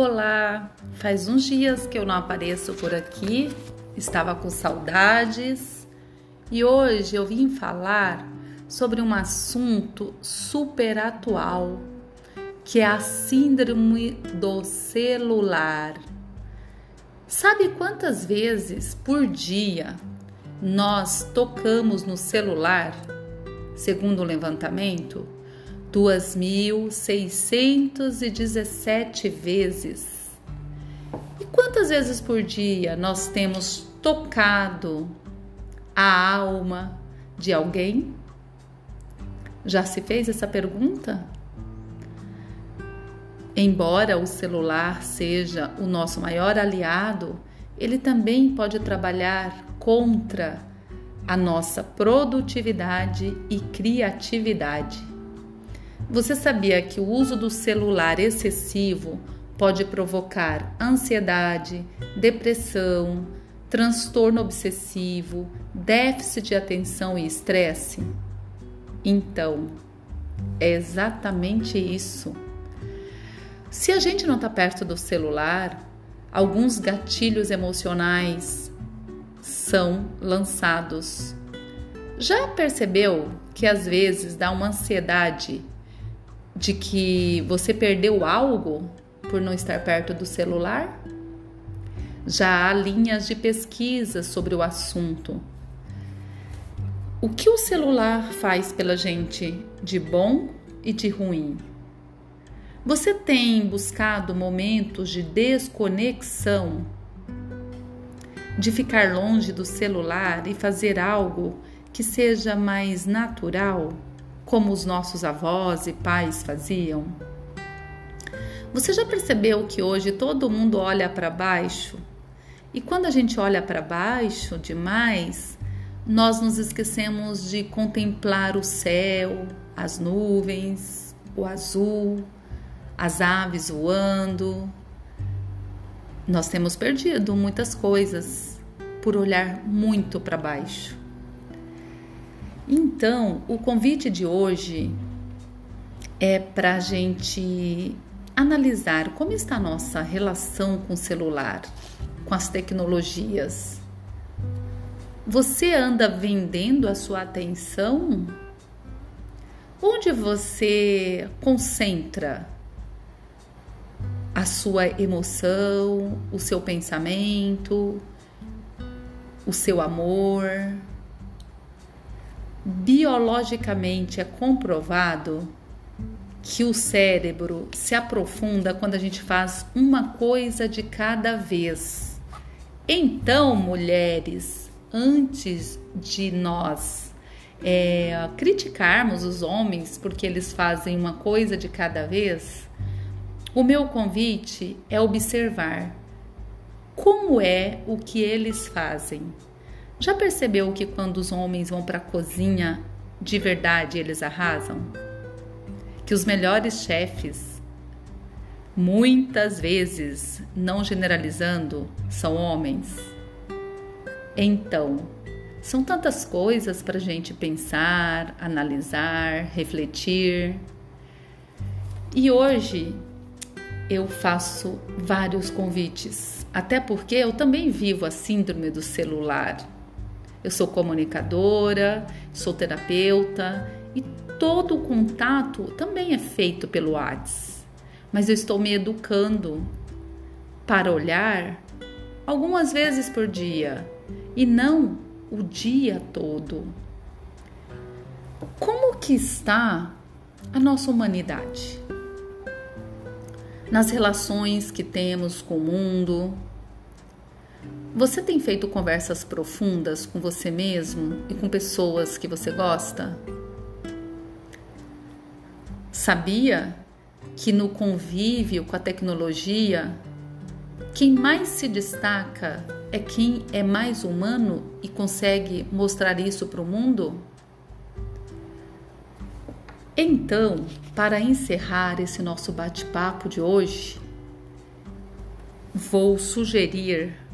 Olá, faz uns dias que eu não apareço por aqui, estava com saudades e hoje eu vim falar sobre um assunto super atual, que é a síndrome do celular. Sabe quantas vezes por dia nós tocamos no celular? Segundo o levantamento, 2.617 vezes. E quantas vezes por dia nós temos tocado a alma de alguém? Já se fez essa pergunta? Embora o celular seja o nosso maior aliado, ele também pode trabalhar contra a nossa produtividade e criatividade. Você sabia que o uso do celular excessivo pode provocar ansiedade, depressão, transtorno obsessivo, déficit de atenção e estresse? Então, é exatamente isso. Se a gente não está perto do celular, alguns gatilhos emocionais são lançados. Já percebeu que às vezes dá uma ansiedade de que você perdeu algo por não estar perto do celular? Já há linhas de pesquisa sobre o assunto. O que o celular faz pela gente de bom e de ruim? Você tem buscado momentos de desconexão, de ficar longe do celular e fazer algo que seja mais natural? Como os nossos avós e pais faziam? Você já percebeu que hoje todo mundo olha para baixo? E quando a gente olha para baixo demais, nós nos esquecemos de contemplar o céu, as nuvens, o azul, as aves voando. Nós temos perdido muitas coisas por olhar muito para baixo. Então, o convite de hoje é para a gente analisar como está a nossa relação com o celular, com as tecnologias. Você anda vendendo a sua atenção? Onde você concentra a sua emoção, o seu pensamento, o seu amor? Biologicamente é comprovado que o cérebro se aprofunda quando a gente faz uma coisa de cada vez. Então, mulheres, antes de nós é, criticarmos os homens porque eles fazem uma coisa de cada vez, o meu convite é observar como é o que eles fazem. Já percebeu que quando os homens vão para a cozinha, de verdade eles arrasam? Que os melhores chefes, muitas vezes, não generalizando, são homens? Então, são tantas coisas para a gente pensar, analisar, refletir. E hoje eu faço vários convites, até porque eu também vivo a síndrome do celular. Eu sou comunicadora, sou terapeuta e todo o contato também é feito pelo WhatsApp. Mas eu estou me educando para olhar algumas vezes por dia e não o dia todo. Como que está a nossa humanidade? Nas relações que temos com o mundo, você tem feito conversas profundas com você mesmo e com pessoas que você gosta? Sabia que no convívio com a tecnologia, quem mais se destaca é quem é mais humano e consegue mostrar isso para o mundo? Então, para encerrar esse nosso bate-papo de hoje, vou sugerir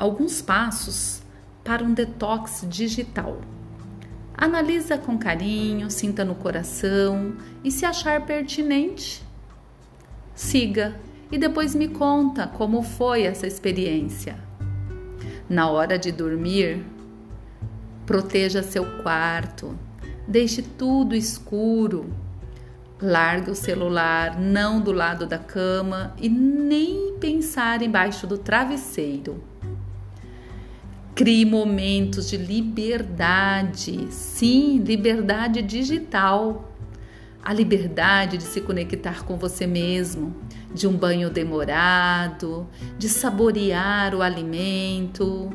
alguns passos para um detox digital. Analisa com carinho, sinta no coração e se achar pertinente, siga e depois me conta como foi essa experiência. Na hora de dormir, proteja seu quarto, deixe tudo escuro. Largue o celular não do lado da cama e nem pensar embaixo do travesseiro. Crie momentos de liberdade, sim, liberdade digital. A liberdade de se conectar com você mesmo, de um banho demorado, de saborear o alimento,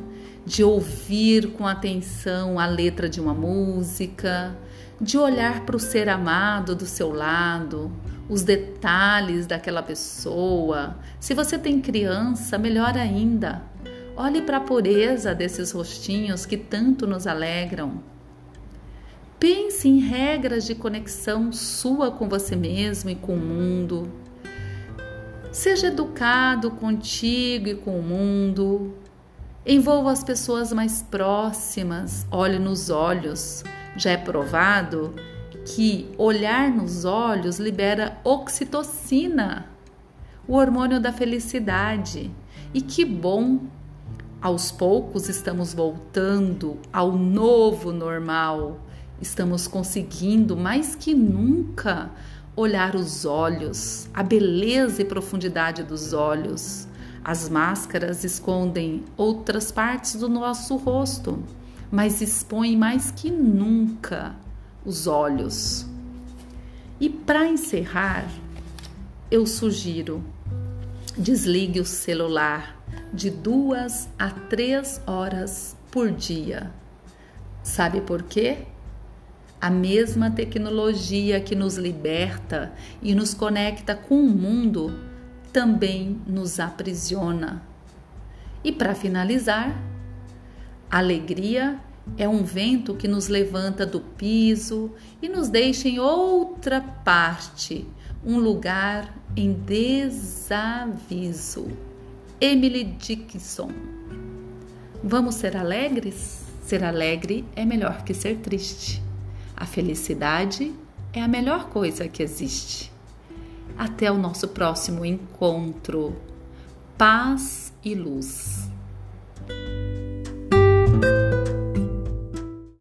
de ouvir com atenção a letra de uma música, de olhar para o ser amado do seu lado, os detalhes daquela pessoa. Se você tem criança, melhor ainda. Olhe para a pureza desses rostinhos que tanto nos alegram. Pense em regras de conexão sua com você mesmo e com o mundo. Seja educado contigo e com o mundo. Envolva as pessoas mais próximas, olhe nos olhos. Já é provado que olhar nos olhos libera oxitocina, o hormônio da felicidade. E que bom! Aos poucos estamos voltando ao novo normal. Estamos conseguindo mais que nunca olhar os olhos, a beleza e profundidade dos olhos. As máscaras escondem outras partes do nosso rosto, mas expõem mais que nunca os olhos. E para encerrar, eu sugiro desligue o celular de duas a três horas por dia. Sabe por quê? A mesma tecnologia que nos liberta e nos conecta com o mundo também nos aprisiona. E para finalizar, alegria é um vento que nos levanta do piso e nos deixa em outra parte, um lugar em desaviso. Emily Dickinson. Vamos ser alegres? Ser alegre é melhor que ser triste. A felicidade é a melhor coisa que existe. Até o nosso próximo encontro. Paz e luz.